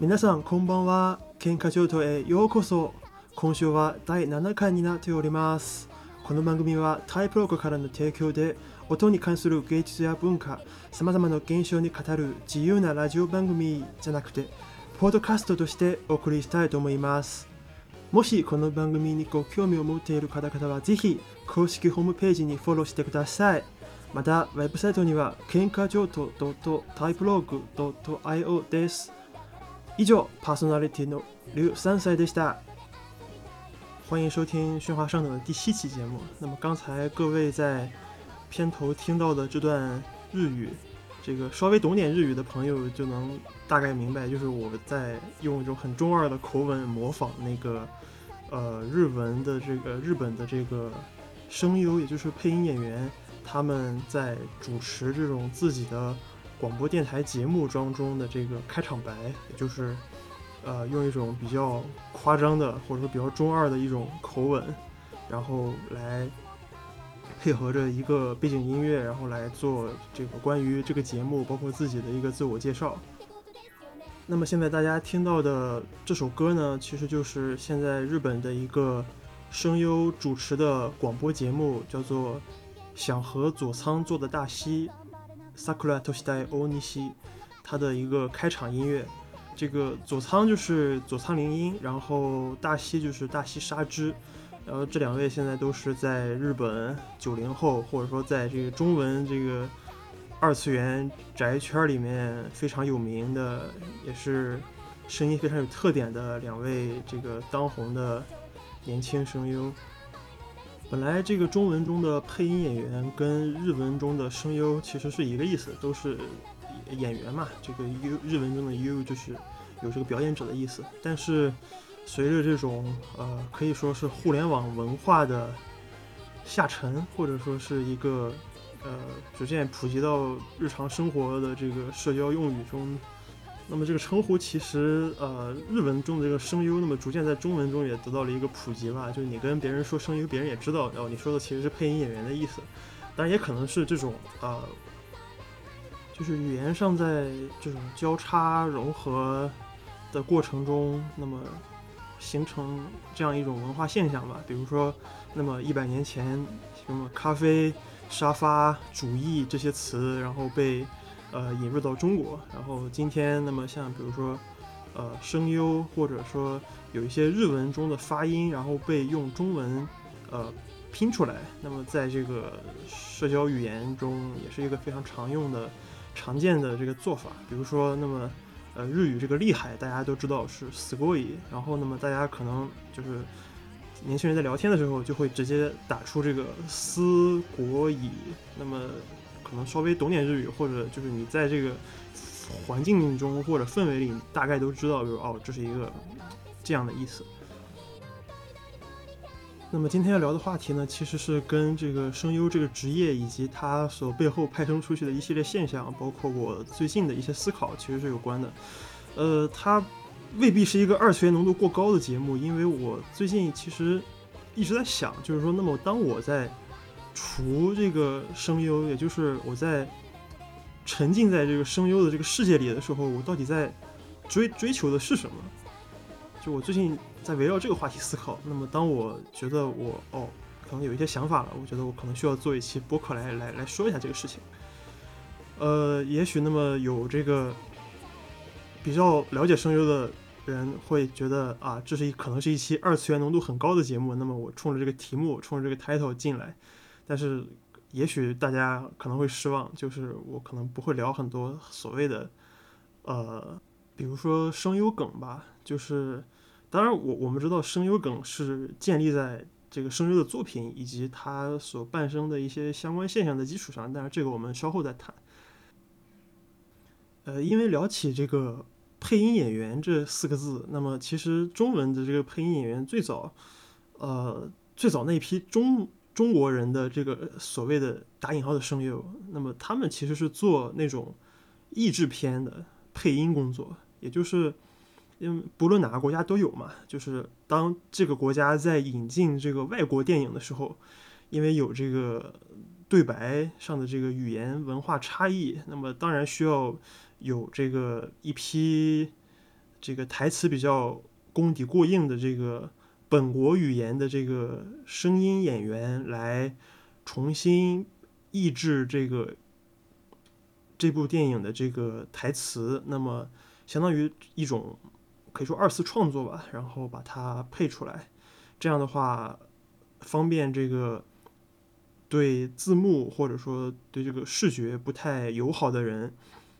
皆さんこんばんは。喧嘩上等へようこそ。今週は第7回になっております。この番組はタイプログからの提供で音に関する芸術や文化さまざまな現象に語る自由なラジオ番組じゃなくてポッドキャストとしてお送りしたいと思いますもしこの番組にご興味を持っている方々はぜひ公式ホームページにフォローしてくださいまたウェブサイトには喧嘩上等 .typelog.io です以上パーソナリティの刘三歳でした。欢迎收听《喧哗上等》的第七期节目。那么刚才各位在片头听到的这段日语，这个稍微懂点日语的朋友就能大概明白，就是我在用一种很中二的口吻模仿那个呃日文的这个日本的这个声优，也就是配音演员，他们在主持这种自己的广播电台节目当中的这个开场白，就是呃用一种比较夸张的或者说比较中二的一种口吻，然后来 配合着一个背景音乐，然后来做这个关于这个节目包括自己的一个自我介绍。那么现在大家听到的这首歌呢，其实就是现在日本的一个声优主持的广播节目，叫做《想和佐仓做的大西》。Sakura Toshitai Onishi，它的一个开场音乐。这个佐仓就是佐仓绫音，然后大西就是大西沙织，然后这两位现在都是在日本九零后，或者说在这个中文这个二次元宅圈里面非常有名的，也是声音非常有特点的两位这个当红的年轻声优。本来这个中文中的配音演员跟日文中的声优其实是一个意思，都是演员嘛。这个 U 日文中的 U 就是有这个表演者的意思。但是随着这种呃可以说是互联网文化的下沉，或者说是一个呃逐渐普及到日常生活的这个社交用语中。那么这个称呼其实，呃，日文中的这个声优，那么逐渐在中文中也得到了一个普及吧。就是你跟别人说声优，别人也知道，哦，你说的其实是配音演员的意思。当然也可能是这种，呃，就是语言上在这种交叉融合的过程中，那么形成这样一种文化现象吧。比如说，那么一百年前，什么咖啡、沙发、主义这些词，然后被。呃，引入到中国，然后今天，那么像比如说，呃，声优或者说有一些日文中的发音，然后被用中文，呃，拼出来，那么在这个社交语言中也是一个非常常用的、常见的这个做法。比如说，那么，呃，日语这个厉害，大家都知道是 s k o i 然后那么大家可能就是年轻人在聊天的时候就会直接打出这个斯国乙，那么。可能稍微懂点日语，或者就是你在这个环境中或者氛围里，大概都知道，就是哦，这是一个这样的意思。那么今天要聊的话题呢，其实是跟这个声优这个职业以及它所背后派生出去的一系列现象，包括我最近的一些思考，其实是有关的。呃，它未必是一个二次元浓度过高的节目，因为我最近其实一直在想，就是说，那么当我在除这个声优，也就是我在沉浸在这个声优的这个世界里的时候，我到底在追追求的是什么？就我最近在围绕这个话题思考。那么，当我觉得我哦，可能有一些想法了，我觉得我可能需要做一期播客来来来说一下这个事情。呃，也许那么有这个比较了解声优的人会觉得啊，这是一可能是一期二次元浓度很高的节目。那么我冲着这个题目，冲着这个 title 进来。但是，也许大家可能会失望，就是我可能不会聊很多所谓的，呃，比如说声优梗吧。就是，当然，我我们知道声优梗是建立在这个声优的作品以及它所伴生的一些相关现象的基础上，但是这个我们稍后再谈。呃，因为聊起这个配音演员这四个字，那么其实中文的这个配音演员最早，呃，最早那批中。中国人的这个所谓的打引号的声优，那么他们其实是做那种译制片的配音工作，也就是因为不论哪个国家都有嘛，就是当这个国家在引进这个外国电影的时候，因为有这个对白上的这个语言文化差异，那么当然需要有这个一批这个台词比较功底过硬的这个。本国语言的这个声音演员来重新译制这个这部电影的这个台词，那么相当于一种可以说二次创作吧，然后把它配出来，这样的话方便这个对字幕或者说对这个视觉不太友好的人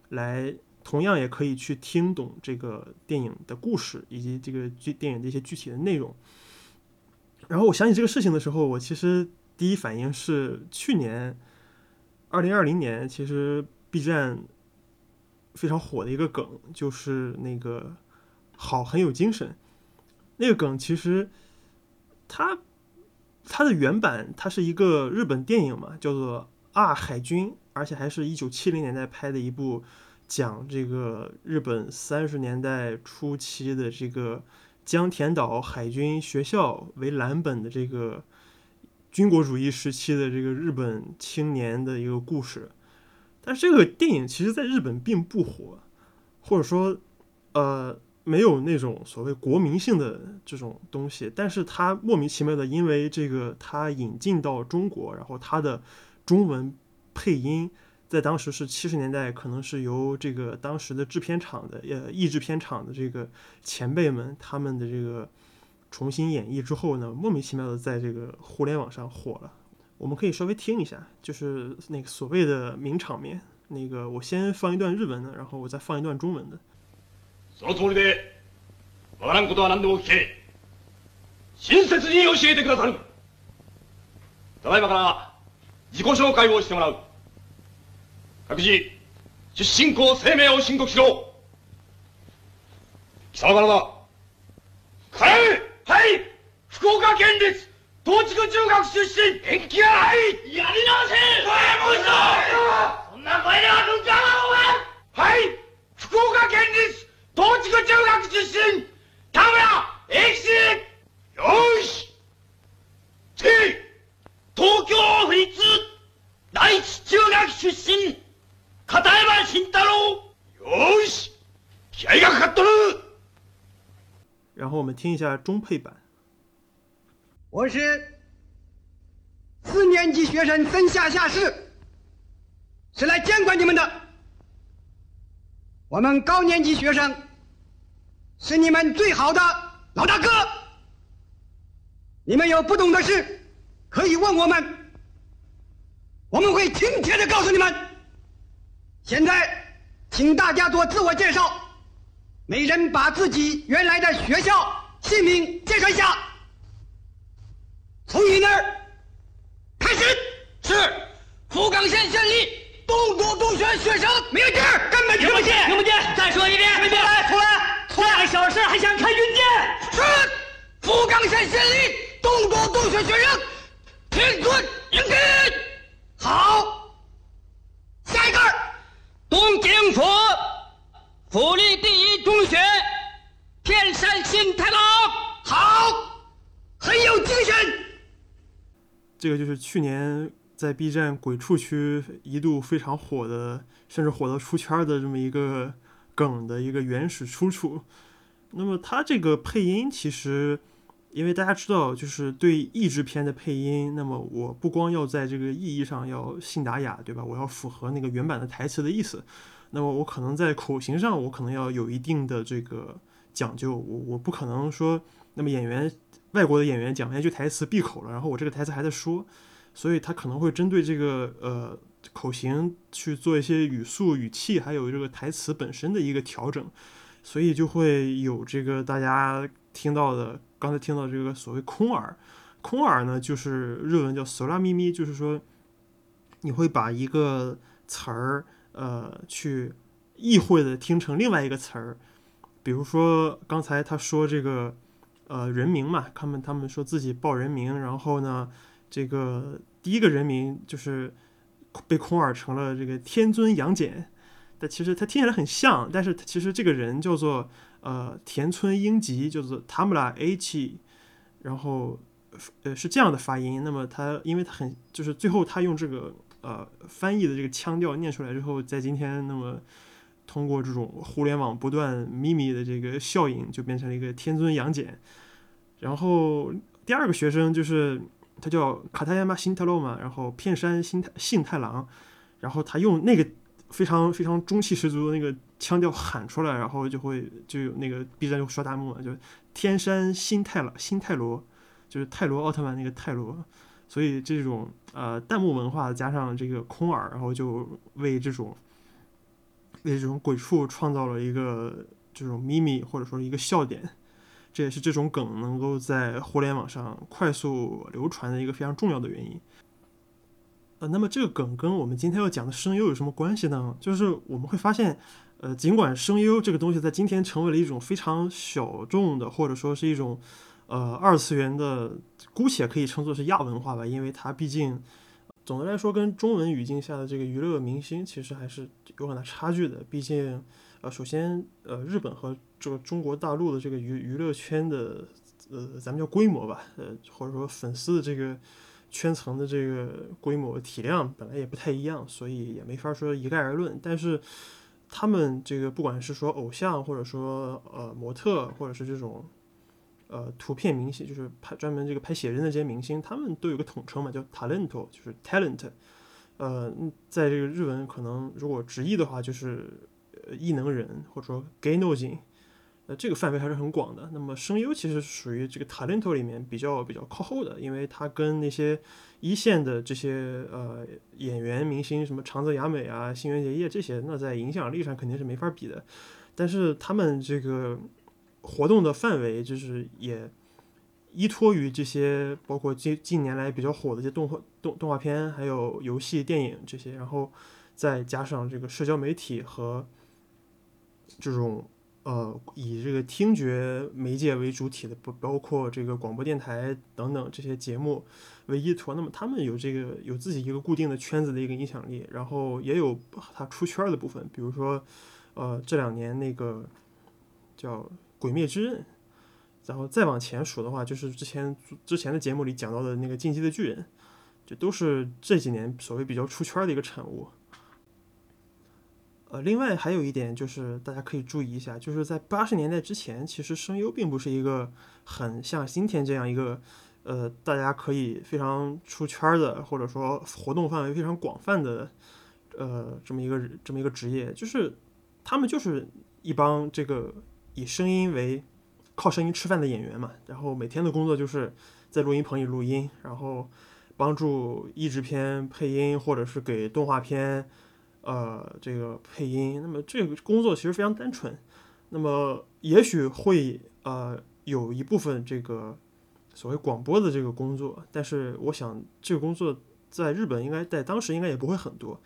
来。同样也可以去听懂这个电影的故事以及这个剧电影的一些具体的内容。然后我想起这个事情的时候，我其实第一反应是去年二零二零年，其实 B 站非常火的一个梗，就是那个好很有精神。那个梗其实它它的原版它是一个日本电影嘛，叫做《啊海军》，而且还是一九七零年代拍的一部。讲这个日本三十年代初期的这个江田岛海军学校为蓝本的这个军国主义时期的这个日本青年的一个故事，但是这个电影其实在日本并不火，或者说，呃，没有那种所谓国民性的这种东西，但是它莫名其妙的因为这个它引进到中国，然后它的中文配音。在当时是七十年代，可能是由这个当时的制片厂的呃译制片厂的这个前辈们他们的这个重新演绎之后呢，莫名其妙的在这个互联网上火了。我们可以稍微听一下，就是那个所谓的名场面。那个我先放一段日文的，然后我再放一段中文的。その通りで、わからんことは何でも聞け。親切に教えてくださる。ただいまから自己紹介をしてもらう。各自、出身校生命を申告しろ。貴様からだ。はいはい福岡県立東筑中学出身延期やないやり直せもう一度そんな声では文化ははい福岡県立東筑中学出身田村英吉よし次東京府立第一中学出身片山慎太郎，よし，気合がかかっとる。然后我们听一下中配版。我是四年级学生曾夏夏士，是来见过你们的。我们高年级学生 是你们最好的老大哥。你们有不懂的事，可以问我们，我们会亲切的告诉你们。现在，请大家做自我介绍，每人把自己原来的学校姓名介绍一下。从你那儿开始。是，福冈县县立东都中学学生。没有劲儿，根本听不见。听不见。再说一遍。出来，出来，出来！小事还想看军舰？是，福冈县县立东都中学学生，听尊应聘。好，下一个。东京府府立第一中学，天山新太郎，好，很有精神。这个就是去年在 B 站鬼畜区一度非常火的，甚至火到出圈的这么一个梗的一个原始出处。那么它这个配音其实。因为大家知道，就是对译制片的配音，那么我不光要在这个意义上要信达雅，对吧？我要符合那个原版的台词的意思。那么我可能在口型上，我可能要有一定的这个讲究。我我不可能说，那么演员外国的演员讲完一句台词闭口了，然后我这个台词还在说，所以他可能会针对这个呃口型去做一些语速、语气，还有这个台词本身的一个调整，所以就会有这个大家听到的。刚才听到这个所谓空耳，空耳呢，就是日文叫“索拉咪咪”，就是说你会把一个词儿，呃，去意会的听成另外一个词儿。比如说刚才他说这个，呃，人名嘛，他们他们说自己报人名，然后呢，这个第一个人名就是被空耳成了这个天尊杨戬，但其实他听起来很像，但是其实这个人叫做呃田村英吉，叫做 Tamura H，然后呃是这样的发音。那么他因为他很就是最后他用这个呃翻译的这个腔调念出来之后，在今天那么通过这种互联网不断秘密的这个效应，就变成了一个天尊杨戬。然后第二个学生就是他叫卡塔亚马新太郎嘛，然后片山新太信太郎，然后他用那个非常非常中气十足的那个腔调喊出来，然后就会就有那个 B 站就刷弹幕嘛，就天山新太郎新泰罗，就是泰罗奥特曼那个泰罗，所以这种呃弹幕文化加上这个空耳，然后就为这种为这种鬼畜创造了一个这种咪咪或者说一个笑点。这也是这种梗能够在互联网上快速流传的一个非常重要的原因。呃，那么这个梗跟我们今天要讲的声优有什么关系呢？就是我们会发现，呃，尽管声优这个东西在今天成为了一种非常小众的，或者说是一种呃二次元的，姑且可以称作是亚文化吧，因为它毕竟总的来说跟中文语境下的这个娱乐明星其实还是有很大差距的。毕竟，呃，首先，呃，日本和这个中国大陆的这个娱娱乐圈的，呃，咱们叫规模吧，呃，或者说粉丝的这个圈层的这个规模体量本来也不太一样，所以也没法说一概而论。但是他们这个不管是说偶像，或者说呃模特，或者是这种呃图片明星，就是拍专门这个拍写真的这些明星，他们都有个统称嘛，叫 talent，就是 talent。呃，在这个日文可能如果直译的话，就是呃异能人，或者说 gay no。呃，这个范围还是很广的。那么声优其实属于这个 talent 里面比较比较靠后的，因为它跟那些一线的这些呃演员明星，什么长泽雅美啊、新垣结衣这些，那在影响力上肯定是没法比的。但是他们这个活动的范围，就是也依托于这些，包括近近年来比较火的一些动画动动画片，还有游戏、电影这些，然后再加上这个社交媒体和这种。呃，以这个听觉媒介为主体的，不包括这个广播电台等等这些节目为依托。那么他们有这个有自己一个固定的圈子的一个影响力，然后也有他出圈的部分。比如说，呃，这两年那个叫《鬼灭之刃》，然后再往前数的话，就是之前之前的节目里讲到的那个《进击的巨人》，这都是这几年所谓比较出圈的一个产物。呃，另外还有一点就是大家可以注意一下，就是在八十年代之前，其实声优并不是一个很像今天这样一个，呃，大家可以非常出圈的，或者说活动范围非常广泛的，呃，这么一个这么一个职业，就是他们就是一帮这个以声音为靠声音吃饭的演员嘛，然后每天的工作就是在录音棚里录音，然后帮助译制片配音，或者是给动画片。呃，这个配音，那么这个工作其实非常单纯，那么也许会呃有一部分这个所谓广播的这个工作，但是我想这个工作在日本应该在当时应该也不会很多，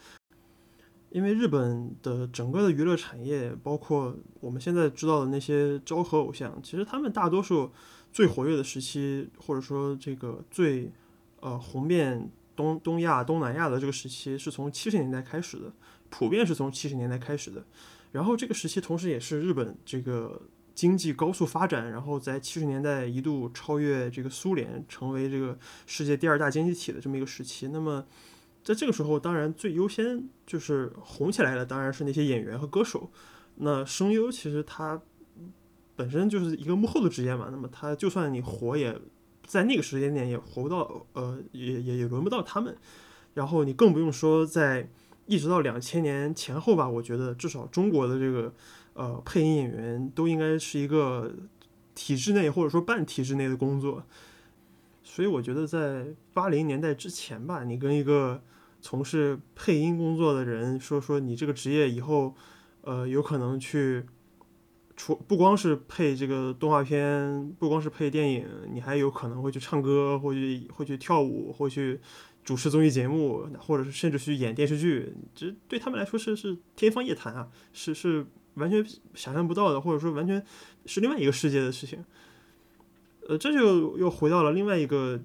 因为日本的整个的娱乐产业，包括我们现在知道的那些昭和偶像，其实他们大多数最活跃的时期，或者说这个最呃红遍。东东亚、东南亚的这个时期是从七十年代开始的，普遍是从七十年代开始的。然后这个时期同时也是日本这个经济高速发展，然后在七十年代一度超越这个苏联，成为这个世界第二大经济体的这么一个时期。那么在这个时候，当然最优先就是红起来的当然是那些演员和歌手。那声优其实它本身就是一个幕后的职业嘛，那么他就算你火也。在那个时间点也活不到，呃，也也也轮不到他们。然后你更不用说在一直到两千年前后吧，我觉得至少中国的这个呃配音演员都应该是一个体制内或者说半体制内的工作。所以我觉得在八零年代之前吧，你跟一个从事配音工作的人说说你这个职业以后，呃，有可能去。除不光是配这个动画片，不光是配电影，你还有可能会去唱歌，会去会去跳舞，会去主持综艺节目，或者是甚至去演电视剧，这对他们来说是是天方夜谭啊，是是完全想象不到的，或者说完全是另外一个世界的事情。呃，这就又回到了另外一个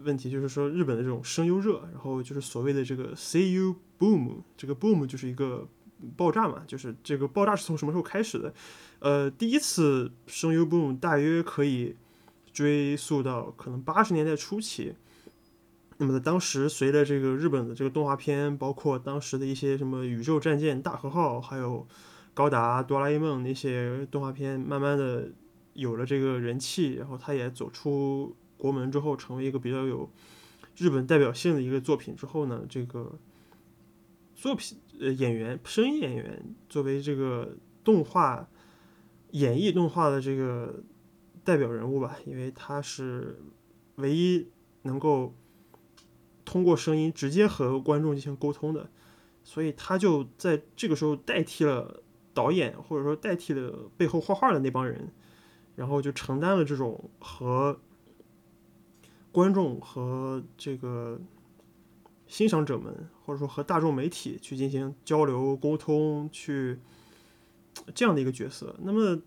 问题，就是说日本的这种声优热，然后就是所谓的这个 CU boom，这个 boom 就是一个爆炸嘛，就是这个爆炸是从什么时候开始的？呃，第一次声优 boom 大约可以追溯到可能八十年代初期。那么在当时，随着这个日本的这个动画片，包括当时的一些什么宇宙战舰大和号，还有高达、哆啦 A 梦那些动画片，慢慢的有了这个人气，然后它也走出国门之后，成为一个比较有日本代表性的一个作品之后呢，这个作品呃演员声音演员作为这个动画演绎动画的这个代表人物吧，因为他是唯一能够通过声音直接和观众进行沟通的，所以他就在这个时候代替了导演，或者说代替了背后画画的那帮人，然后就承担了这种和观众和这个欣赏者们，或者说和大众媒体去进行交流沟通，去这样的一个角色。那么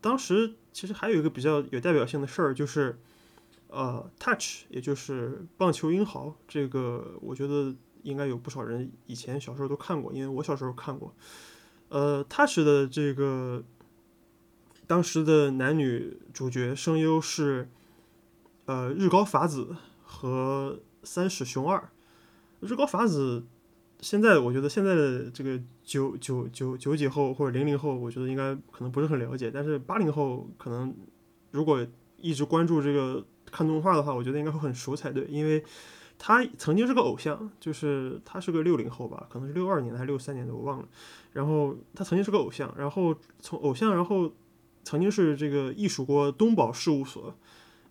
当时其实还有一个比较有代表性的事儿，就是呃，Touch，也就是棒球英豪，这个我觉得应该有不少人以前小时候都看过，因为我小时候看过。呃，Touch 的这个当时的男女主角声优是呃日高法子和三矢雄二。日高法子现在我觉得现在的这个九九九九几后或者零零后，我觉得应该可能不是很了解，但是八零后可能如果一直关注这个看动画的话，我觉得应该会很熟才对，因为他曾经是个偶像，就是他是个六零后吧，可能是六二年的还是六三年的，我忘了。然后他曾经是个偶像，然后从偶像，然后曾经是这个艺术国东宝事务所，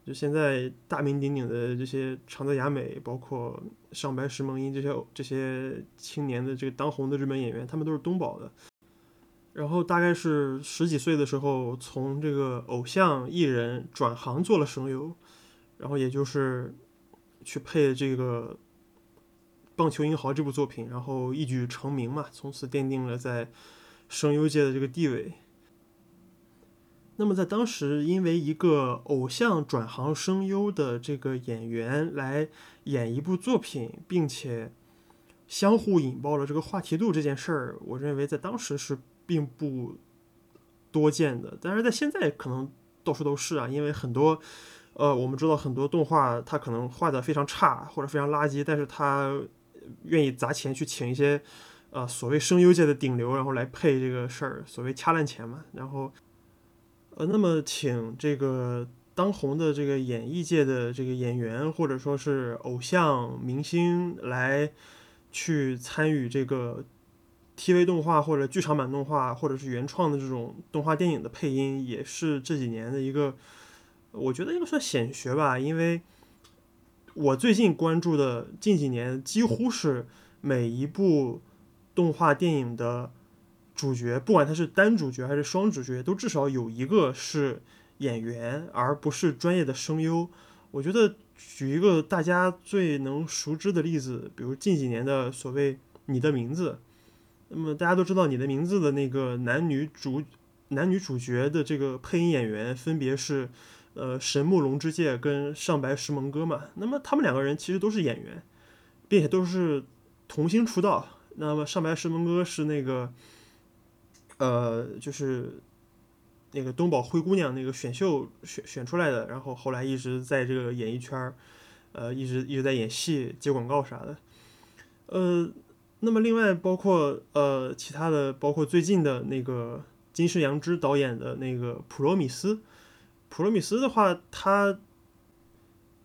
就现在大名鼎鼎的这些长泽雅美，包括上白石萌音这些这些青年的这个当红的日本演员，他们都是东宝的。然后大概是十几岁的时候，从这个偶像艺人转行做了声优，然后也就是去配这个《棒球英豪》这部作品，然后一举成名嘛，从此奠定了在声优界的这个地位。那么在当时，因为一个偶像转行声优的这个演员来演一部作品，并且相互引爆了这个话题度这件事儿，我认为在当时是并不多见的。但是在现在可能到处都是啊，因为很多呃，我们知道很多动画它可能画的非常差或者非常垃圾，但是他愿意砸钱去请一些呃所谓声优界的顶流，然后来配这个事儿，所谓掐烂钱嘛，然后。呃，那么请这个当红的这个演艺界的这个演员，或者说是偶像明星来去参与这个 TV 动画或者剧场版动画，或者是原创的这种动画电影的配音，也是这几年的一个，我觉得应该算显学吧。因为我最近关注的近几年，几乎是每一部动画电影的。主角不管他是单主角还是双主角，都至少有一个是演员，而不是专业的声优。我觉得举一个大家最能熟知的例子，比如近几年的所谓《你的名字》，那么大家都知道《你的名字》的那个男女主男女主角的这个配音演员分别是呃神木龙之介跟上白石萌歌嘛。那么他们两个人其实都是演员，并且都是童星出道。那么上白石萌歌是那个。呃，就是那个东宝灰姑娘那个选秀选选出来的，然后后来一直在这个演艺圈儿，呃，一直一直在演戏、接广告啥的。呃，那么另外包括呃其他的，包括最近的那个金世阳之导演的那个《普罗米斯》，《普罗米斯》的话，他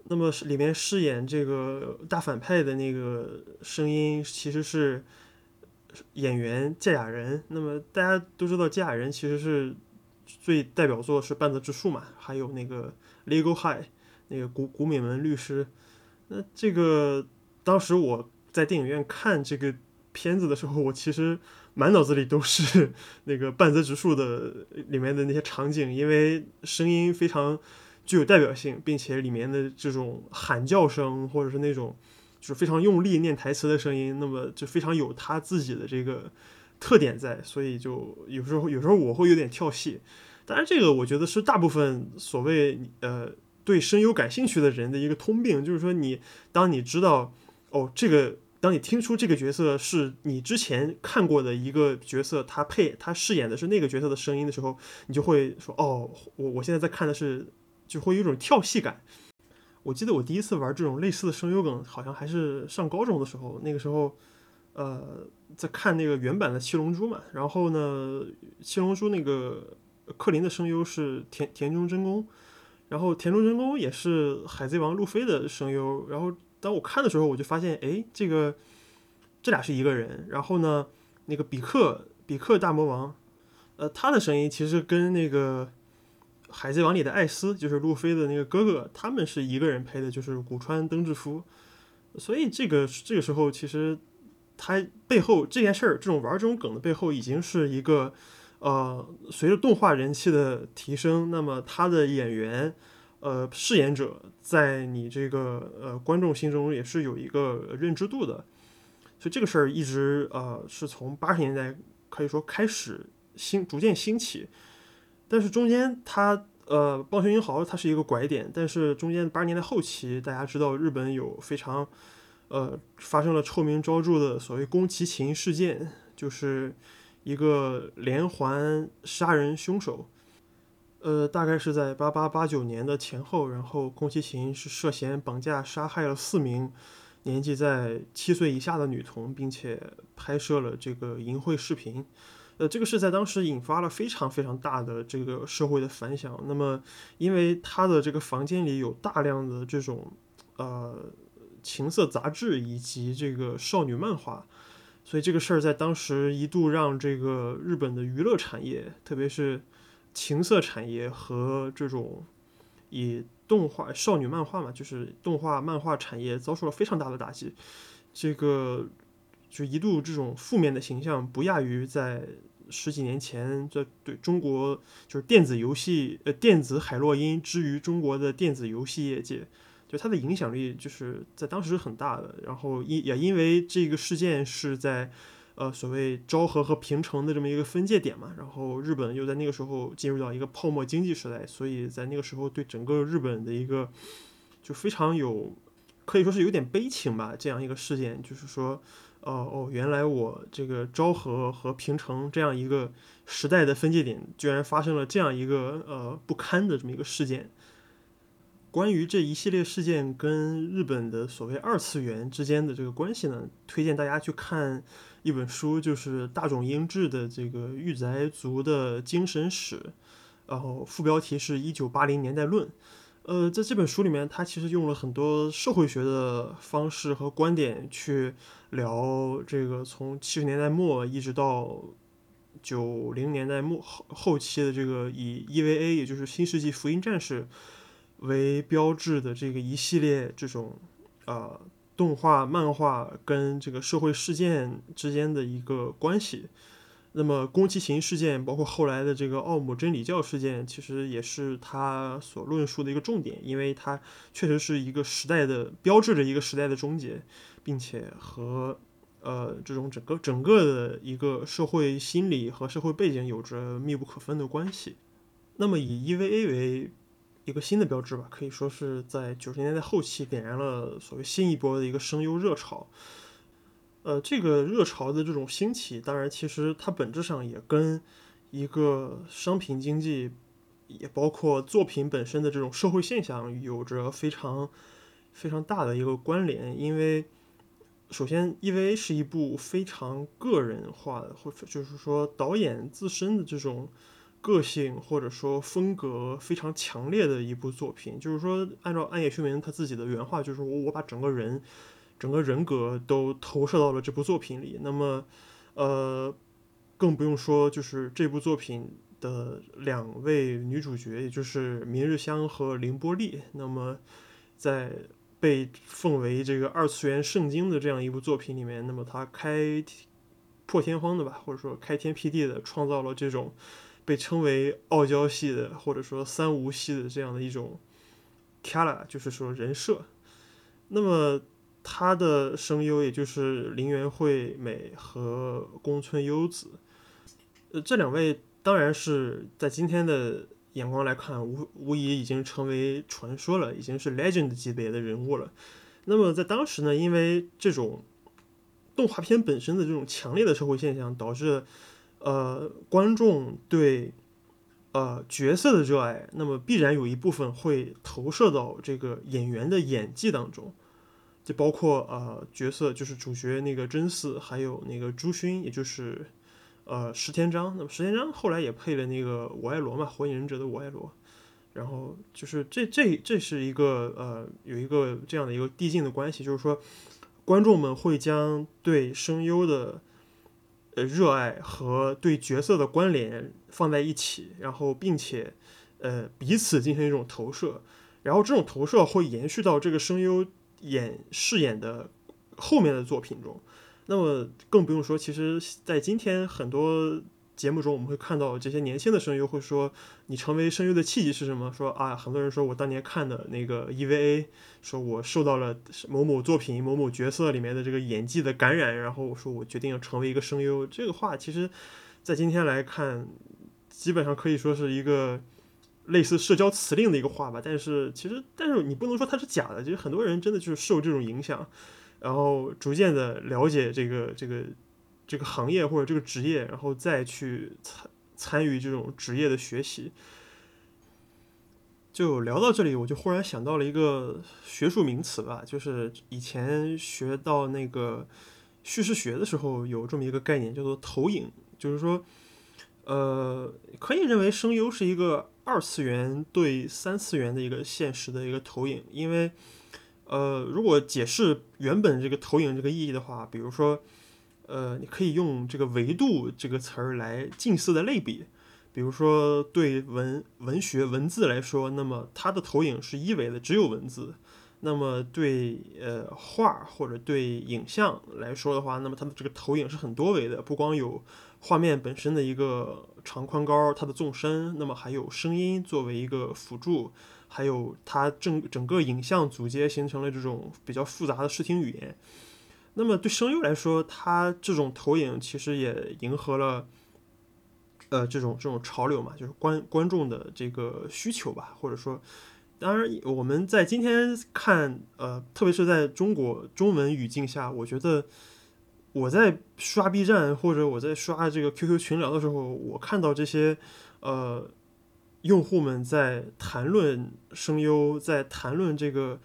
那么里面饰演这个大反派的那个声音其实是。演员芥雅人，那么大家都知道芥雅人其实是最代表作是半泽直树嘛，还有那个 Legal High 那个古古美门律师。那这个当时我在电影院看这个片子的时候，我其实满脑子里都是 那个半泽直树的里面的那些场景，因为声音非常具有代表性，并且里面的这种喊叫声或者是那种。就是非常用力念台词的声音，那么就非常有他自己的这个特点在，所以就有时候有时候我会有点跳戏。当然，这个我觉得是大部分所谓呃对声优感兴趣的人的一个通病，就是说你当你知道哦这个，当你听出这个角色是你之前看过的一个角色，他配他饰演的是那个角色的声音的时候，你就会说哦，我我现在在看的是，就会有一种跳戏感。我记得我第一次玩这种类似的声优梗，好像还是上高中的时候，那个时候，呃，在看那个原版的《七龙珠》嘛，然后呢，《七龙珠》那个克林的声优是田田中真弓，然后田中真弓也是海贼王路飞的声优，然后当我看的时候，我就发现，哎，这个这俩是一个人，然后呢，那个比克比克大魔王，呃，他的声音其实跟那个。海贼王里的艾斯就是路飞的那个哥哥，他们是一个人配的，就是古川登志夫。所以这个这个时候，其实他背后这件事儿，这种玩儿这种梗的背后，已经是一个呃，随着动画人气的提升，那么他的演员呃饰演者在你这个呃观众心中也是有一个认知度的。所以这个事儿一直呃是从八十年代可以说开始兴逐渐兴起。但是中间它呃，棒球英豪它是一个拐点，但是中间八十年代后期，大家知道日本有非常呃发生了臭名昭著的所谓宫崎勤事件，就是一个连环杀人凶手，呃，大概是在八八八九年的前后，然后宫崎勤是涉嫌绑架杀害了四名年纪在七岁以下的女童，并且拍摄了这个淫秽视频。呃，这个是在当时引发了非常非常大的这个社会的反响。那么，因为他的这个房间里有大量的这种呃情色杂志以及这个少女漫画，所以这个事儿在当时一度让这个日本的娱乐产业，特别是情色产业和这种以动画少女漫画嘛，就是动画漫画产业遭受了非常大的打击。这个就一度这种负面的形象不亚于在。十几年前，这对中国就是电子游戏，呃，电子海洛因之于中国的电子游戏业界，就它的影响力就是在当时是很大的。然后因也因为这个事件是在，呃，所谓昭和和平成的这么一个分界点嘛，然后日本又在那个时候进入到一个泡沫经济时代，所以在那个时候对整个日本的一个就非常有，可以说是有点悲情吧，这样一个事件，就是说。哦哦，原来我这个昭和和平成这样一个时代的分界点，居然发生了这样一个呃不堪的这么一个事件。关于这一系列事件跟日本的所谓二次元之间的这个关系呢，推荐大家去看一本书，就是大冢英治的这个《御宅族的精神史》，然后副标题是一九八零年代论。呃，在这本书里面，他其实用了很多社会学的方式和观点去聊这个从七十年代末一直到九零年代末后后期的这个以 EVA，也就是《新世纪福音战士》为标志的这个一系列这种呃动画漫画跟这个社会事件之间的一个关系。那么，宫崎勤事件，包括后来的这个奥姆真理教事件，其实也是他所论述的一个重点，因为它确实是一个时代的标志着一个时代的终结，并且和呃这种整个整个的一个社会心理和社会背景有着密不可分的关系。那么，以 EVA 为一个新的标志吧，可以说是在九十年代后期点燃了所谓新一波的一个声优热潮。呃，这个热潮的这种兴起，当然，其实它本质上也跟一个商品经济，也包括作品本身的这种社会现象有着非常非常大的一个关联。因为首先，EVA 是一部非常个人化的，或者就是说导演自身的这种个性或者说风格非常强烈的一部作品。就是说，按照暗夜凶明他自己的原话，就是我我把整个人。整个人格都投射到了这部作品里，那么，呃，更不用说就是这部作品的两位女主角，也就是明日香和凌波丽。那么，在被奉为这个二次元圣经的这样一部作品里面，那么她开破天荒的吧，或者说开天辟地的创造了这种被称为傲娇系的，或者说三无系的这样的一种 kala，就是说人设。那么。他的声优也就是林原惠美和宫村优子，呃，这两位当然是在今天的眼光来看，无无疑已经成为传说了，已经是 legend 级别的人物了。那么在当时呢，因为这种动画片本身的这种强烈的社会现象，导致呃观众对呃角色的热爱，那么必然有一部分会投射到这个演员的演技当中。就包括呃角色，就是主角那个真嗣，还有那个朱勋，也就是呃石田章。那么石田章后来也配了那个我爱罗嘛，《火影忍者》的我爱罗。然后就是这这这是一个呃有一个这样的一个递进的关系，就是说观众们会将对声优的呃热爱和对角色的关联放在一起，然后并且呃彼此进行一种投射，然后这种投射会延续到这个声优。演饰演的后面的作品中，那么更不用说，其实，在今天很多节目中，我们会看到这些年轻的声优会说：“你成为声优的契机是什么？”说啊，很多人说我当年看的那个 EVA，说我受到了某某作品、某某角色里面的这个演技的感染，然后我说我决定要成为一个声优。这个话其实，在今天来看，基本上可以说是一个。类似社交辞令的一个话吧，但是其实，但是你不能说它是假的。其实很多人真的就是受这种影响，然后逐渐的了解这个这个这个行业或者这个职业，然后再去参参与这种职业的学习。就聊到这里，我就忽然想到了一个学术名词吧，就是以前学到那个叙事学的时候，有这么一个概念叫做投影，就是说，呃，可以认为声优是一个。二次元对三次元的一个现实的一个投影，因为，呃，如果解释原本这个投影这个意义的话，比如说，呃，你可以用这个维度这个词儿来近似的类比，比如说对文文学文字来说，那么它的投影是一维的，只有文字；那么对呃画或者对影像来说的话，那么它的这个投影是很多维的，不光有。画面本身的一个长宽高，它的纵深，那么还有声音作为一个辅助，还有它整整个影像组接形成了这种比较复杂的视听语言。那么对声优来说，它这种投影其实也迎合了，呃，这种这种潮流嘛，就是观观众的这个需求吧，或者说，当然我们在今天看，呃，特别是在中国中文语境下，我觉得。我在刷 B 站或者我在刷这个 QQ 群聊的时候，我看到这些呃用户们在谈论声优，在谈论这个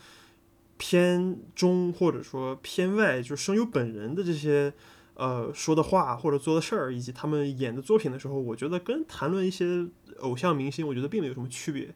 偏中或者说偏外，就声优本人的这些呃说的话或者做的事儿，以及他们演的作品的时候，我觉得跟谈论一些偶像明星，我觉得并没有什么区别。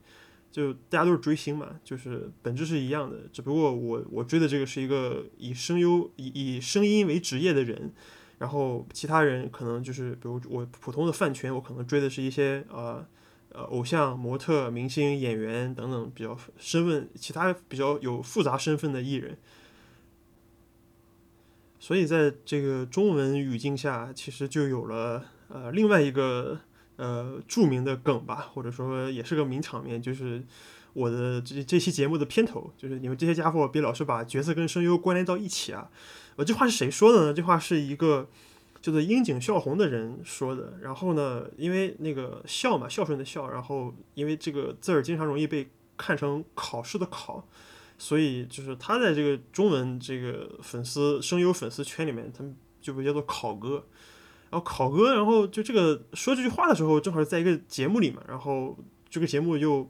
就大家都是追星嘛，就是本质是一样的，只不过我我追的这个是一个以声优以以声音为职业的人，然后其他人可能就是比如我普通的饭圈，我可能追的是一些呃呃偶像、模特、明星、演员等等比较身份其他比较有复杂身份的艺人，所以在这个中文语境下，其实就有了呃另外一个。呃，著名的梗吧，或者说也是个名场面，就是我的这这期节目的片头，就是你们这些家伙别老是把角色跟声优关联到一起啊！呃，这话是谁说的呢？这话是一个叫做樱井孝宏的人说的。然后呢，因为那个孝嘛，孝顺的孝，然后因为这个字儿经常容易被看成考试的考，所以就是他在这个中文这个粉丝声优粉丝圈里面，他们就被叫做考哥。然后考哥，然后就这个说这句话的时候，正好是在一个节目里嘛，然后这个节目就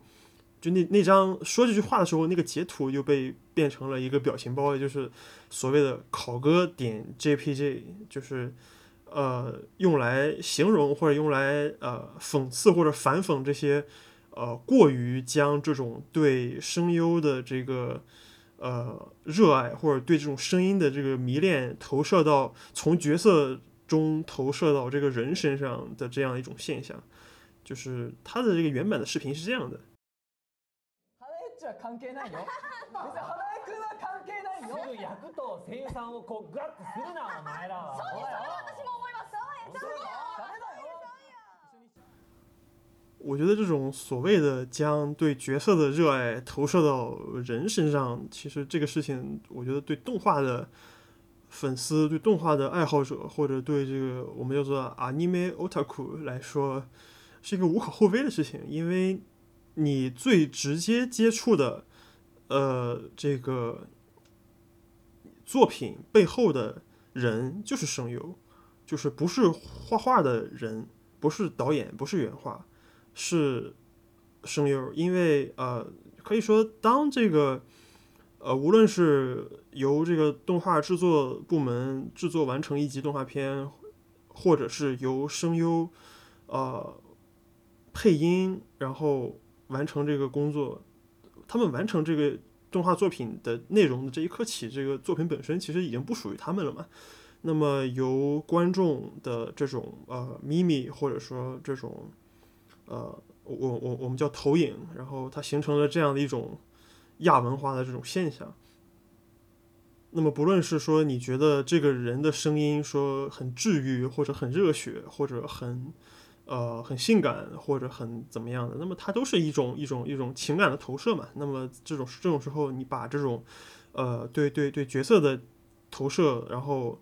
就那那张说这句话的时候，那个截图就被变成了一个表情包，也就是所谓的考哥点 JPG，就是呃用来形容或者用来呃讽刺或者反讽这些呃过于将这种对声优的这个呃热爱或者对这种声音的这个迷恋投射到从角色。中投射到这个人身上的这样一种现象，就是他的这个原版的视频是这样的。我觉得这种所谓的将对角色的热爱投射到人身上，其实这个事情，我觉得对动画的。粉丝对动画的爱好者，或者对这个我们叫做 anime otaku 来说，是一个无可厚非的事情，因为你最直接接触的，呃，这个作品背后的人就是声优，就是不是画画的人，不是导演，不是原画，是声优。因为呃，可以说当这个呃，无论是由这个动画制作部门制作完成一集动画片，或者是由声优呃配音，然后完成这个工作，他们完成这个动画作品的内容的这一刻起，这个作品本身其实已经不属于他们了嘛。那么由观众的这种呃咪咪，或者说这种呃我我我们叫投影，然后它形成了这样的一种亚文化的这种现象。那么不论是说你觉得这个人的声音说很治愈，或者很热血，或者很呃很性感，或者很怎么样的，那么它都是一种一种一种情感的投射嘛。那么这种这种时候，你把这种呃对对对角色的投射，然后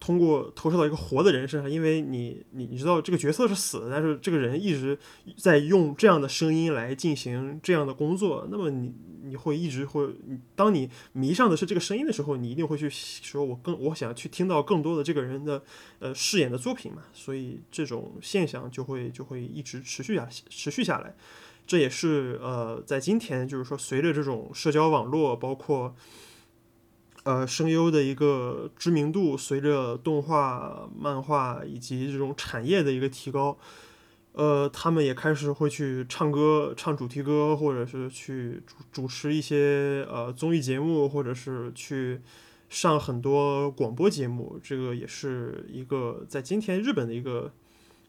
通过投射到一个活的人身上，因为你你你知道这个角色是死的，但是这个人一直在用这样的声音来进行这样的工作，那么你你会一直会，当你迷上的是这个声音的时候，你一定会去说，我更我想去听到更多的这个人的呃饰演的作品嘛，所以这种现象就会就会一直持续下持续下来，这也是呃在今天就是说随着这种社交网络包括。呃，声优的一个知名度随着动画、漫画以及这种产业的一个提高，呃，他们也开始会去唱歌、唱主题歌，或者是去主主持一些呃综艺节目，或者是去上很多广播节目。这个也是一个在今天日本的一个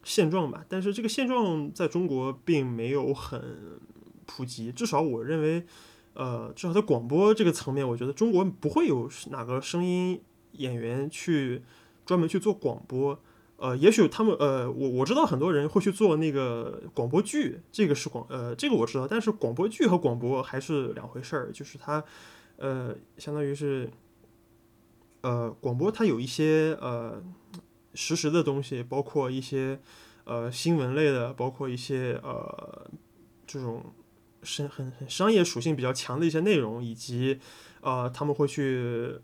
现状吧。但是这个现状在中国并没有很普及，至少我认为。呃，至少在广播这个层面，我觉得中国不会有哪个声音演员去专门去做广播。呃，也许他们呃，我我知道很多人会去做那个广播剧，这个是广呃，这个我知道。但是广播剧和广播还是两回事儿，就是它呃，相当于是呃，广播它有一些呃实时的东西，包括一些呃新闻类的，包括一些呃这种。是很很商业属性比较强的一些内容，以及呃他们会去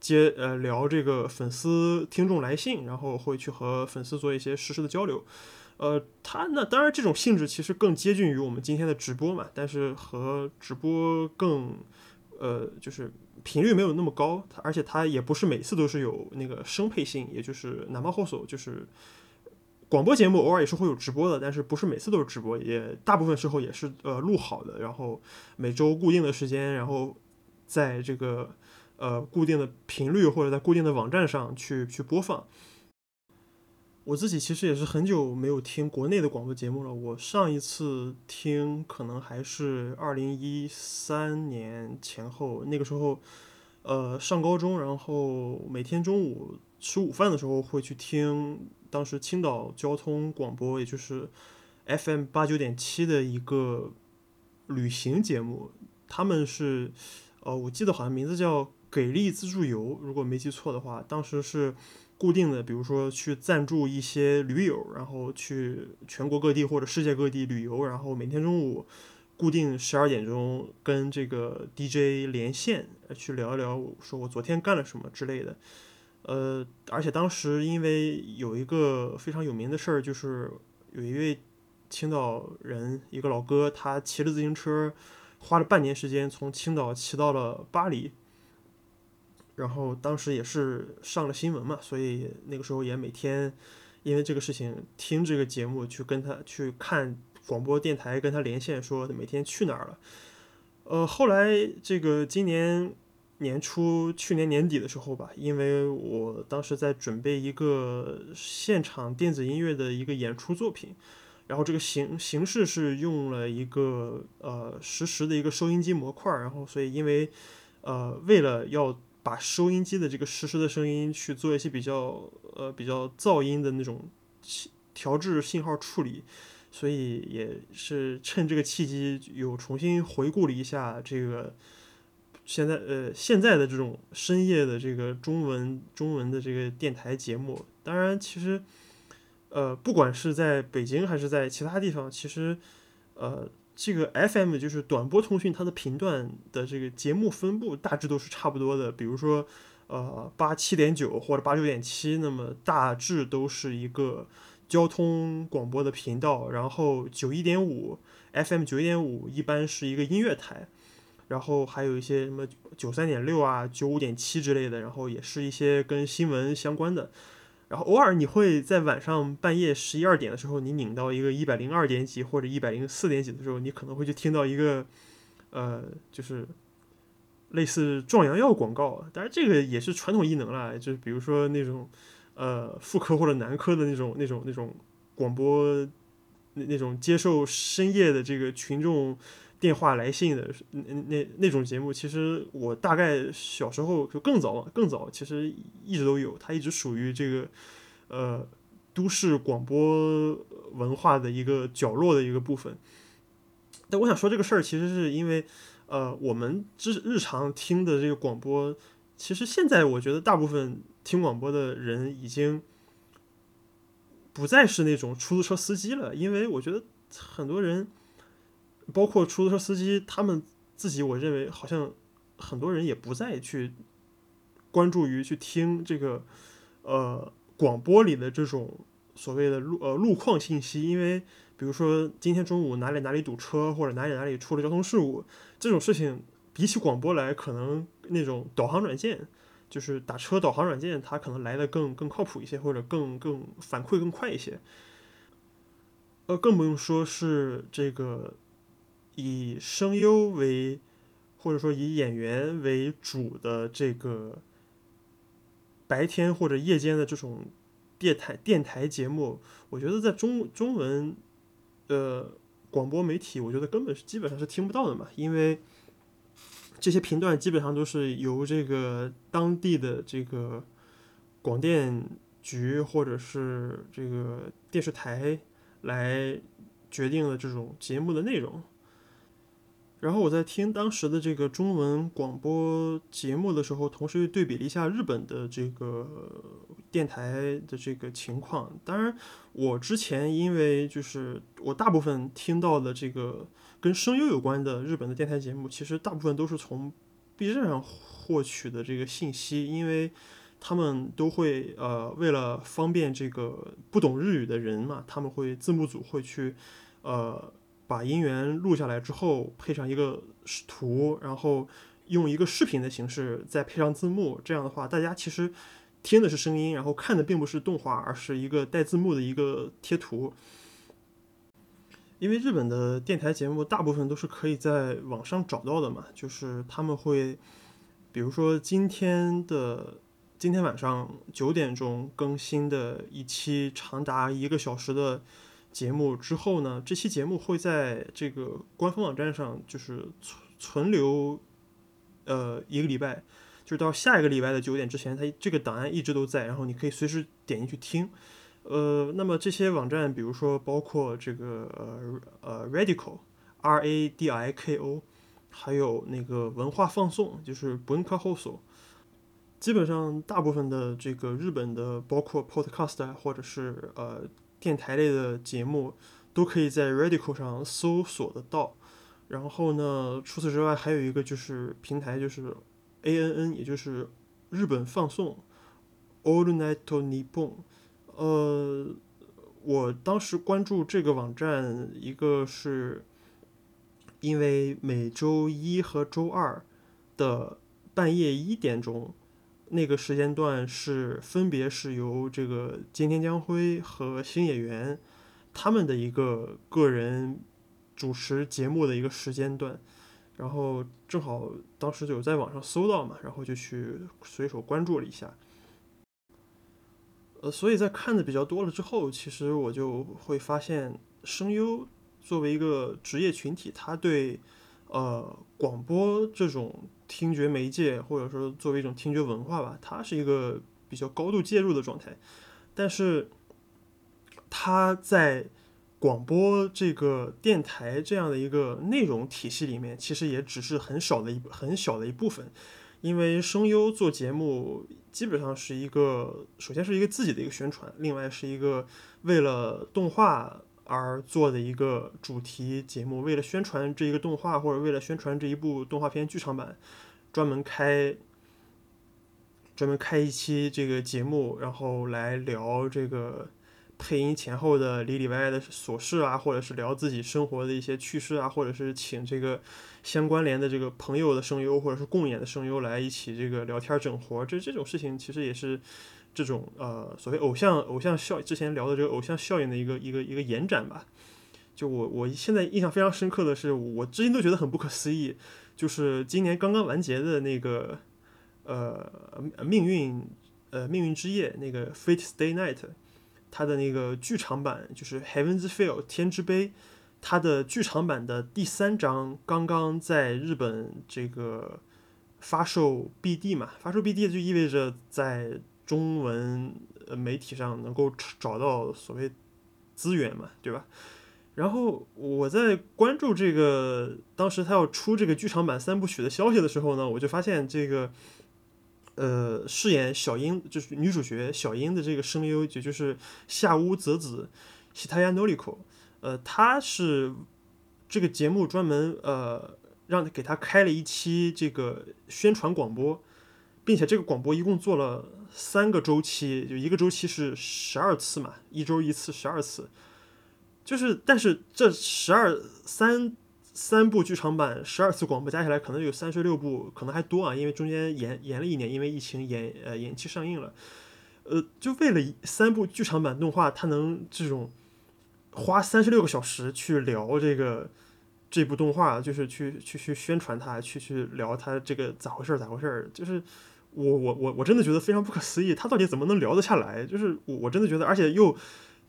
接呃聊这个粉丝听众来信，然后会去和粉丝做一些实时的交流。呃，他那当然这种性质其实更接近于我们今天的直播嘛，但是和直播更呃就是频率没有那么高，而且它也不是每次都是有那个声配性，也就是南方后手就是。广播节目偶尔也是会有直播的，但是不是每次都是直播，也大部分时候也是呃录好的，然后每周固定的时间，然后在这个呃固定的频率或者在固定的网站上去去播放。我自己其实也是很久没有听国内的广播节目了，我上一次听可能还是二零一三年前后，那个时候呃上高中，然后每天中午吃午饭的时候会去听。当时青岛交通广播，也就是 FM 八九点七的一个旅行节目，他们是，呃，我记得好像名字叫《给力自助游》，如果没记错的话，当时是固定的，比如说去赞助一些驴友，然后去全国各地或者世界各地旅游，然后每天中午固定十二点钟跟这个 DJ 连线，去聊一聊，说我昨天干了什么之类的。呃，而且当时因为有一个非常有名的事儿，就是有一位青岛人，一个老哥，他骑着自行车，花了半年时间从青岛骑到了巴黎，然后当时也是上了新闻嘛，所以那个时候也每天因为这个事情听这个节目，去跟他去看广播电台跟他连线，说每天去哪儿了。呃，后来这个今年。年初去年年底的时候吧，因为我当时在准备一个现场电子音乐的一个演出作品，然后这个形形式是用了一个呃实时的一个收音机模块，然后所以因为呃为了要把收音机的这个实时的声音去做一些比较呃比较噪音的那种调制信号处理，所以也是趁这个契机又重新回顾了一下这个。现在呃，现在的这种深夜的这个中文中文的这个电台节目，当然其实，呃，不管是在北京还是在其他地方，其实，呃，这个 FM 就是短波通讯，它的频段的这个节目分布大致都是差不多的。比如说，呃，八七点九或者八九点七，那么大致都是一个交通广播的频道。然后九一点五 FM 九一点五一般是一个音乐台，然后还有一些什么九三点六啊、九五点七之类的，然后也是一些跟新闻相关的。然后偶尔你会在晚上半夜十一二点的时候，你拧到一个一百零二点几或者一百零四点几的时候，你可能会去听到一个，呃，就是类似壮阳药广告。当然这个也是传统异能啦，就是比如说那种呃妇科或者男科的那种那种那种广播，那那种接受深夜的这个群众。电话来信的那那那种节目，其实我大概小时候就更早更早，其实一直都有，它一直属于这个呃都市广播文化的一个角落的一个部分。但我想说这个事儿，其实是因为呃我们之日常听的这个广播，其实现在我觉得大部分听广播的人已经不再是那种出租车司机了，因为我觉得很多人。包括出租车司机，他们自己，我认为好像很多人也不再去关注于去听这个呃广播里的这种所谓的路呃路况信息，因为比如说今天中午哪里哪里堵车，或者哪里哪里出了交通事故，这种事情比起广播来，可能那种导航软件，就是打车导航软件，它可能来的更更靠谱一些，或者更更反馈更快一些。呃，更不用说是这个。以声优为，或者说以演员为主的这个白天或者夜间的这种电台电台节目，我觉得在中中文呃广播媒体，我觉得根本是基本上是听不到的嘛，因为这些频段基本上都是由这个当地的这个广电局或者是这个电视台来决定的这种节目的内容。然后我在听当时的这个中文广播节目的时候，同时又对比了一下日本的这个电台的这个情况。当然，我之前因为就是我大部分听到的这个跟声优有关的日本的电台节目，其实大部分都是从 B 站上获取的这个信息，因为他们都会呃为了方便这个不懂日语的人嘛，他们会字幕组会去呃。把音源录下来之后，配上一个图，然后用一个视频的形式再配上字幕，这样的话，大家其实听的是声音，然后看的并不是动画，而是一个带字幕的一个贴图。因为日本的电台节目大部分都是可以在网上找到的嘛，就是他们会，比如说今天的今天晚上九点钟更新的一期长达一个小时的。节目之后呢，这期节目会在这个官方网站上就是存存留，呃，一个礼拜，就是到下一个礼拜的九点之前，它这个档案一直都在，然后你可以随时点进去听。呃，那么这些网站，比如说包括这个呃呃 Radical，R A D I K O，还有那个文化放送，就是 Bunka h o s o 基本上大部分的这个日本的，包括 Podcast 或者是呃。电台类的节目都可以在 Radical 上搜索得到。然后呢，除此之外还有一个就是平台，就是 ANN，也就是日本放送 All Night Nippon。呃，我当时关注这个网站，一个是因为每周一和周二的半夜一点钟。那个时间段是分别是由这个菅田将晖和星野源他们的一个个人主持节目的一个时间段，然后正好当时就有在网上搜到嘛，然后就去随手关注了一下。呃，所以在看的比较多了之后，其实我就会发现，声优作为一个职业群体，他对呃广播这种。听觉媒介，或者说作为一种听觉文化吧，它是一个比较高度介入的状态。但是，它在广播这个电台这样的一个内容体系里面，其实也只是很少的一很小的一部分。因为声优做节目，基本上是一个，首先是一个自己的一个宣传，另外是一个为了动画而做的一个主题节目，为了宣传这一个动画或者为了宣传这一部动画片剧场版，专门开专门开一期这个节目，然后来聊这个配音前后的里里外外的琐事啊，或者是聊自己生活的一些趣事啊，或者是请这个相关联的这个朋友的声优或者是共演的声优来一起这个聊天整活，这这种事情其实也是这种呃所谓偶像偶像效之前聊的这个偶像效应的一个一个一个延展吧。就我我现在印象非常深刻的是，我至今都觉得很不可思议，就是今年刚刚完结的那个呃命运呃命运之夜那个 Fate Stay Night，它的那个剧场版就是 Heaven's Feel 天之杯，它的剧场版的第三章刚刚在日本这个发售 BD 嘛，发售 BD 就意味着在中文呃媒体上能够找到所谓资源嘛，对吧？然后我在关注这个当时他要出这个剧场版三部曲的消息的时候呢，我就发现这个呃饰演小樱就是女主角小樱的这个声优，也就是夏屋泽子西太亚诺里口，呃，她是这个节目专门呃让给他开了一期这个宣传广播，并且这个广播一共做了三个周期，就一个周期是十二次嘛，一周一次，十二次。就是，但是这十二三三部剧场版十二次广播加起来可能有三十六部，可能还多啊，因为中间延延了一年，因为疫情延呃延期上映了。呃，就为了三部剧场版动画，它能这种花三十六个小时去聊这个这部动画，就是去去去宣传它，去去聊它这个咋回事儿咋回事儿，就是我我我我真的觉得非常不可思议，他到底怎么能聊得下来？就是我我真的觉得，而且又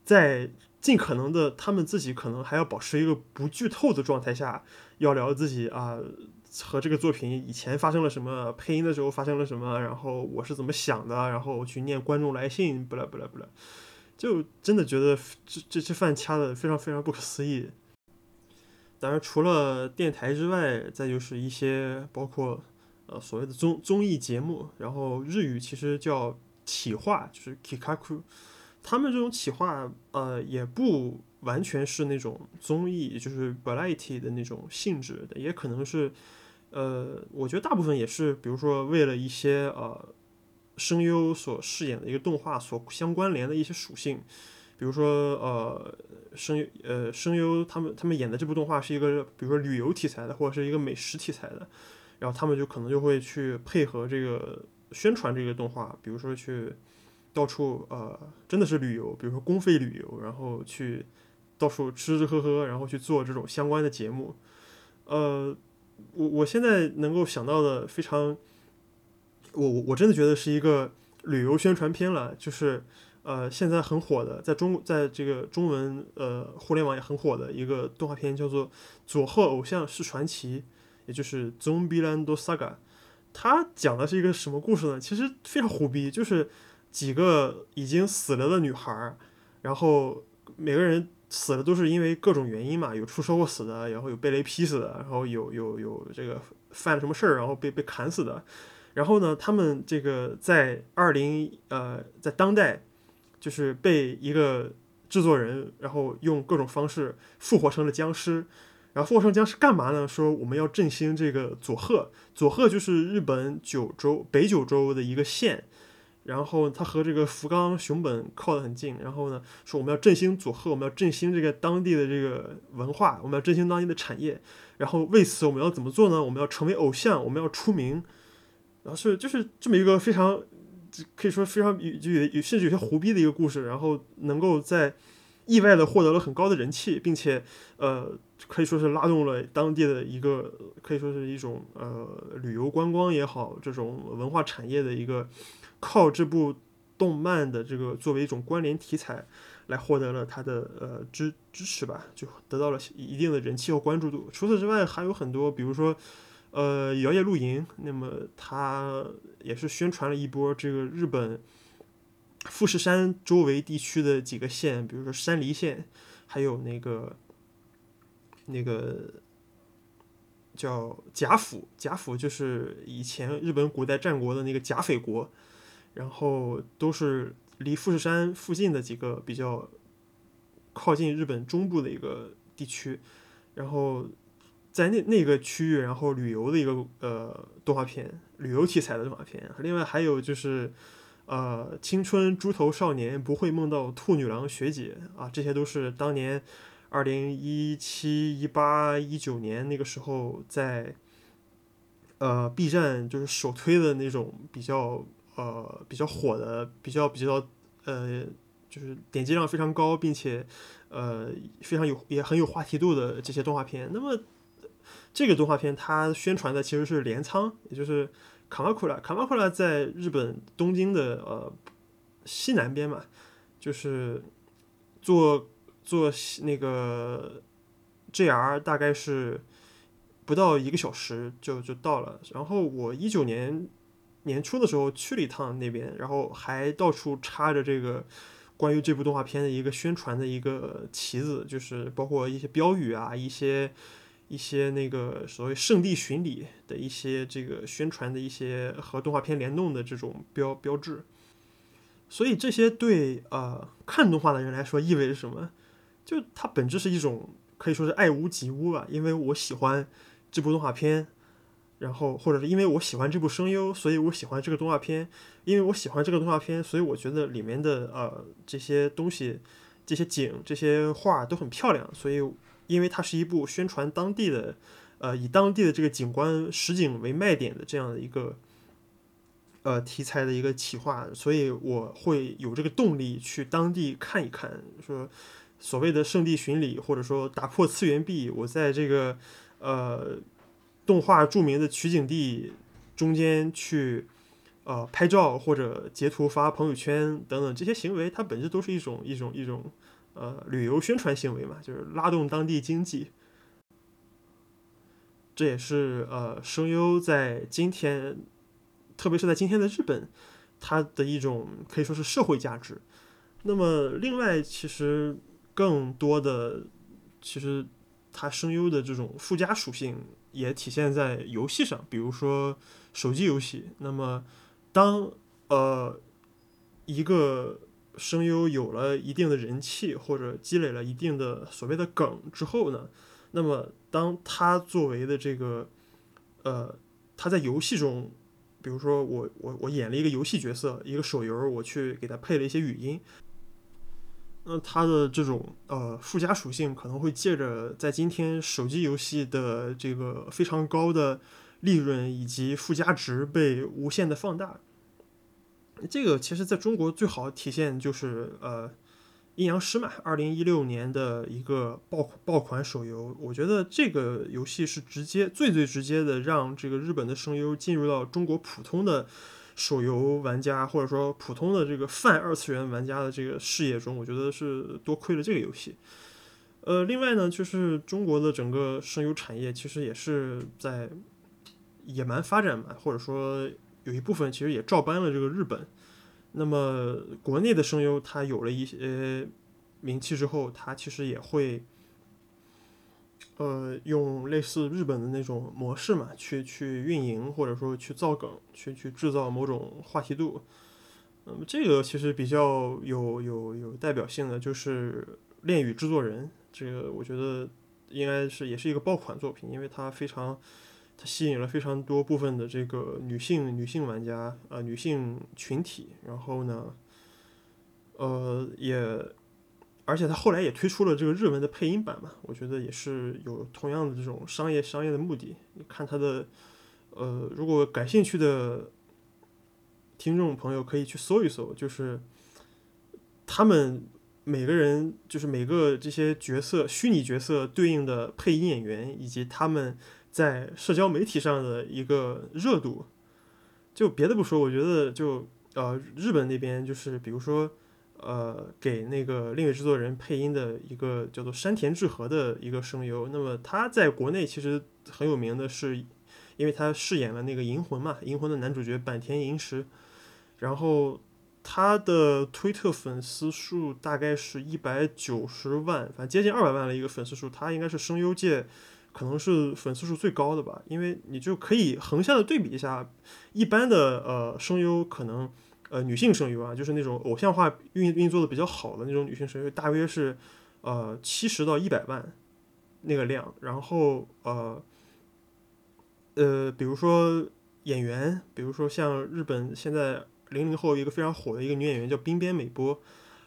在。尽可能的，他们自己可能还要保持一个不剧透的状态下，要聊自己啊和这个作品以前发生了什么，配音的时候发生了什么，然后我是怎么想的，然后去念观众来信，不啦不啦不啦，就真的觉得这这这饭掐的非常非常不可思议。当然，除了电台之外，再就是一些包括呃所谓的综综艺节目，然后日语其实叫企划，就是 kikaku。他们这种企划，呃，也不完全是那种综艺，就是 variety 的那种性质的，也可能是，呃，我觉得大部分也是，比如说为了一些呃声优所饰演的一个动画所相关联的一些属性，比如说呃声呃声优他们他们演的这部动画是一个，比如说旅游题材的，或者是一个美食题材的，然后他们就可能就会去配合这个宣传这个动画，比如说去。到处呃，真的是旅游，比如说公费旅游，然后去到处吃吃喝喝，然后去做这种相关的节目。呃，我我现在能够想到的非常，我我我真的觉得是一个旅游宣传片了，就是呃现在很火的，在中在这个中文呃互联网也很火的一个动画片，叫做《佐贺偶像是传奇》，也就是《Zombieland Saga》。它讲的是一个什么故事呢？其实非常虎逼，就是。几个已经死了的女孩，然后每个人死了都是因为各种原因嘛，有出车祸死的，然后有被雷劈死的，然后有有有这个犯了什么事儿，然后被被砍死的。然后呢，他们这个在二零呃在当代，就是被一个制作人，然后用各种方式复活成了僵尸。然后复活成僵尸干嘛呢？说我们要振兴这个佐贺，佐贺就是日本九州北九州的一个县。然后他和这个福冈熊本靠得很近，然后呢说我们要振兴佐贺，我们要振兴这个当地的这个文化，我们要振兴当地的产业。然后为此我们要怎么做呢？我们要成为偶像，我们要出名。然后是就是这么一个非常可以说非常有就有甚至有些胡逼的一个故事，然后能够在意外的获得了很高的人气，并且呃可以说是拉动了当地的一个可以说是一种呃旅游观光也好，这种文化产业的一个。靠这部动漫的这个作为一种关联题材，来获得了他的呃支支持吧，就得到了一定的人气和关注度。除此之外，还有很多，比如说呃摇曳露营，那么他也是宣传了一波这个日本富士山周围地区的几个县，比如说山梨县，还有那个那个叫甲府，甲府就是以前日本古代战国的那个甲斐国。然后都是离富士山附近的几个比较靠近日本中部的一个地区，然后在那那个区域，然后旅游的一个呃动画片，旅游题材的动画片。另外还有就是呃青春猪头少年不会梦到兔女郎学姐啊，这些都是当年二零一七、一八、一九年那个时候在呃 B 站就是首推的那种比较呃比较火的、比较比较呃就是点击量非常高，并且呃非常有也很有话题度的这些动画片。那么这个动画片它宣传的其实是镰仓，也就是卡马库拉。卡马库拉在日本东京的呃西南边嘛，就是坐坐那个 JR 大概是不到一个小时就就到了。然后我一九年年初的时候去了一趟那边，然后还到处插着这个关于这部动画片的一个宣传的一个旗子，就是包括一些标语啊，一些一些那个所谓圣地巡礼的一些这个宣传的一些和动画片联动的这种标标志。所以这些对呃看动画的人来说意味着什么？就它本质是一种可以说是爱屋及乌吧，因为我喜欢这部动画片，然后或者是因为我喜欢这部声优，所以我喜欢这个动画片，因为我喜欢这个动画片，所以我觉得里面的呃这些东西、这些景、这些画都很漂亮，所以因为它是一部宣传当地的，呃以当地的这个景观实景为卖点的这样的一个。呃，题材的一个企划，所以我会有这个动力去当地看一看，说所谓的圣地巡礼，或者说打破次元壁，我在这个呃动画著名的取景地中间去呃拍照或者截图发朋友圈等等这些行为，它本质都是一种一种一种呃旅游宣传行为嘛，就是拉动当地经济。这也是呃声优在今天。特别是在今天的日本，它的一种可以说是社会价值。那么，另外其实更多的，其实它声优的这种附加属性也体现在游戏上，比如说手机游戏。那么，当呃一个声优有了一定的人气或者积累了一定的所谓的梗之后呢，那么当他作为的这个呃他在游戏中。比如说我我我演了一个游戏角色，一个手游，我去给他配了一些语音，那它的这种呃附加属性可能会借着在今天手机游戏的这个非常高的利润以及附加值被无限的放大。这个其实在中国最好体现就是呃。阴阳师嘛，二零一六年的一个爆爆款手游，我觉得这个游戏是直接最最直接的让这个日本的声优进入到中国普通的手游玩家或者说普通的这个泛二次元玩家的这个视野中，我觉得是多亏了这个游戏。呃，另外呢，就是中国的整个声优产业其实也是在野蛮发展嘛，或者说有一部分其实也照搬了这个日本。那么国内的声优他有了一些名气之后，他其实也会，呃，用类似日本的那种模式嘛，去去运营或者说去造梗，去去制造某种话题度。那么这个其实比较有有有代表性的就是《恋与制作人》，这个我觉得应该是也是一个爆款作品，因为它非常。它吸引了非常多部分的这个女性女性玩家，呃，女性群体。然后呢，呃，也，而且它后来也推出了这个日文的配音版嘛，我觉得也是有同样的这种商业商业的目的。你看它的，呃，如果感兴趣的听众朋友可以去搜一搜，就是他们每个人，就是每个这些角色虚拟角色对应的配音演员，以及他们。在社交媒体上的一个热度，就别的不说，我觉得就呃日本那边就是比如说呃给那个另一制作人配音的一个叫做山田智和的一个声优，那么他在国内其实很有名的是，因为他饰演了那个银魂嘛，银魂的男主角坂田银时，然后他的推特粉丝数大概是一百九十万，反正接近二百万的一个粉丝数，他应该是声优界。可能是粉丝数最高的吧，因为你就可以横向的对比一下，一般的呃声优可能呃女性声优啊，就是那种偶像化运运作的比较好的那种女性声优，大约是呃七十到一百万那个量，然后呃呃，比如说演员，比如说像日本现在零零后一个非常火的一个女演员叫滨边美波，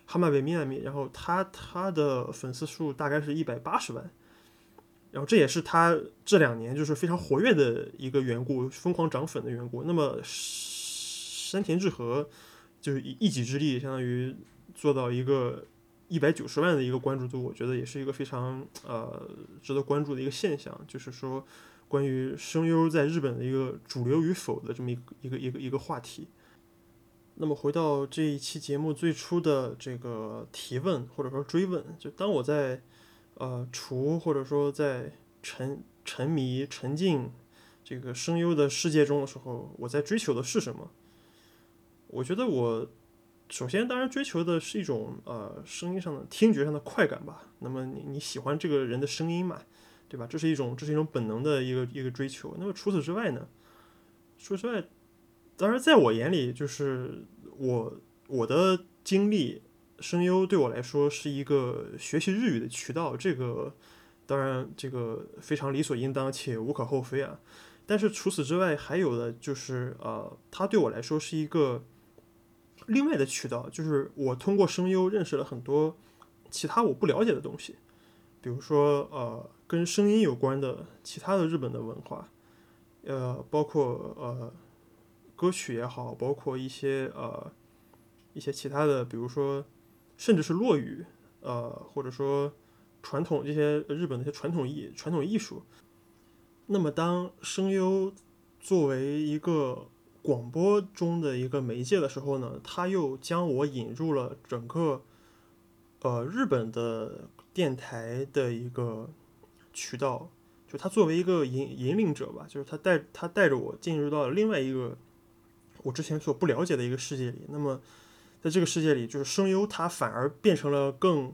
哈马贝米亚米，然后她她的粉丝数大概是一百八十万，然后这也是他这两年就是非常活跃的一个缘故，疯狂涨粉的缘故。那么山田智和就是以一己之力，相当于做到一个一百九十万的一个关注度，我觉得也是一个非常呃值得关注的一个现象，就是说。关于声优在日本的一个主流与否的这么一个一个一个一个话题。那么回到这一期节目最初的这个提问或者说追问，就当我在呃除或者说在沉沉迷沉浸这个声优的世界中的时候，我在追求的是什么？我觉得我首先当然追求的是一种呃声音上的听觉上的快感吧。那么你你喜欢这个人的声音嘛？对吧？这是一种，这是一种本能的一个一个追求。那么除此之外呢？说实话，当然在我眼里，就是我我的经历，声优对我来说是一个学习日语的渠道。这个当然，这个非常理所应当且无可厚非啊。但是除此之外，还有的就是呃，它对我来说是一个另外的渠道，就是我通过声优认识了很多其他我不了解的东西，比如说呃。跟声音有关的其他的日本的文化，呃，包括呃歌曲也好，包括一些呃一些其他的，比如说甚至是落语，呃，或者说传统这些日本的一些传统艺传统艺术。那么，当声优作为一个广播中的一个媒介的时候呢，他又将我引入了整个呃日本的电台的一个。渠道，就他作为一个引引领者吧，就是他带他带着我进入到了另外一个我之前所不了解的一个世界里。那么，在这个世界里，就是声优它反而变成了更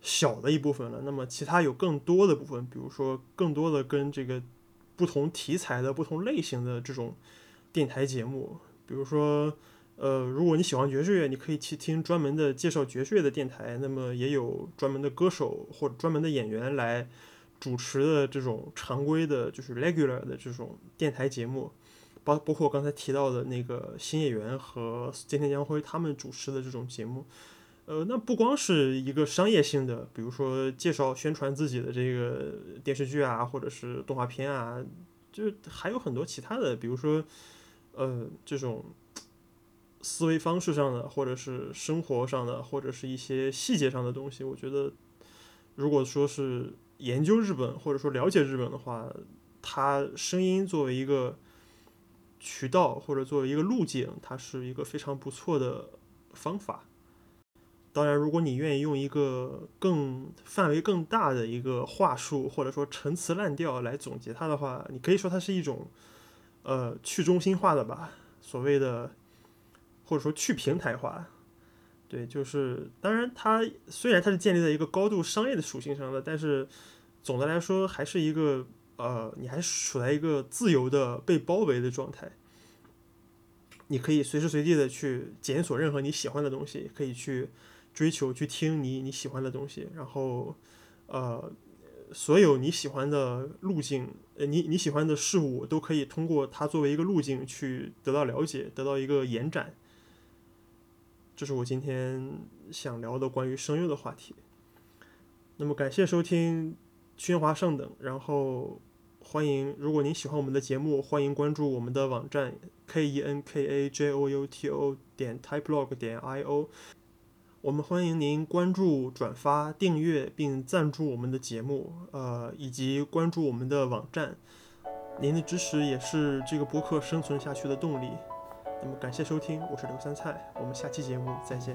小的一部分了。那么，其他有更多的部分，比如说更多的跟这个不同题材的不同类型的这种电台节目，比如说，呃，如果你喜欢爵士乐，你可以去听专门的介绍爵士乐的电台。那么，也有专门的歌手或者专门的演员来。主持的这种常规的，就是 regular 的这种电台节目，包包括刚才提到的那个新演员和菅田将晖他们主持的这种节目，呃，那不光是一个商业性的，比如说介绍宣传自己的这个电视剧啊，或者是动画片啊，就还有很多其他的，比如说呃这种思维方式上的，或者是生活上的，或者是一些细节上的东西，我觉得如果说是。研究日本或者说了解日本的话，它声音作为一个渠道或者作为一个路径，它是一个非常不错的方法。当然，如果你愿意用一个更范围更大的一个话术或者说陈词滥调来总结它的话，你可以说它是一种呃去中心化的吧，所谓的或者说去平台化。对，就是当然，它虽然它是建立在一个高度商业的属性上的，但是总的来说还是一个呃，你还处在一个自由的被包围的状态。你可以随时随地的去检索任何你喜欢的东西，可以去追求、去听你你喜欢的东西，然后呃，所有你喜欢的路径，呃，你你喜欢的事物都可以通过它作为一个路径去得到了解，得到一个延展。这是我今天想聊的关于声优的话题。那么感谢收听《喧哗上等》，然后欢迎，如果您喜欢我们的节目，欢迎关注我们的网站 k e n k a j o u t o 点 typelog 点 i o。我们欢迎您关注、转发、订阅并赞助我们的节目，呃，以及关注我们的网站。您的支持也是这个播客生存下去的动力。那么感谢收听，我是刘三菜，我们下期节目再见。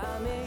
coming.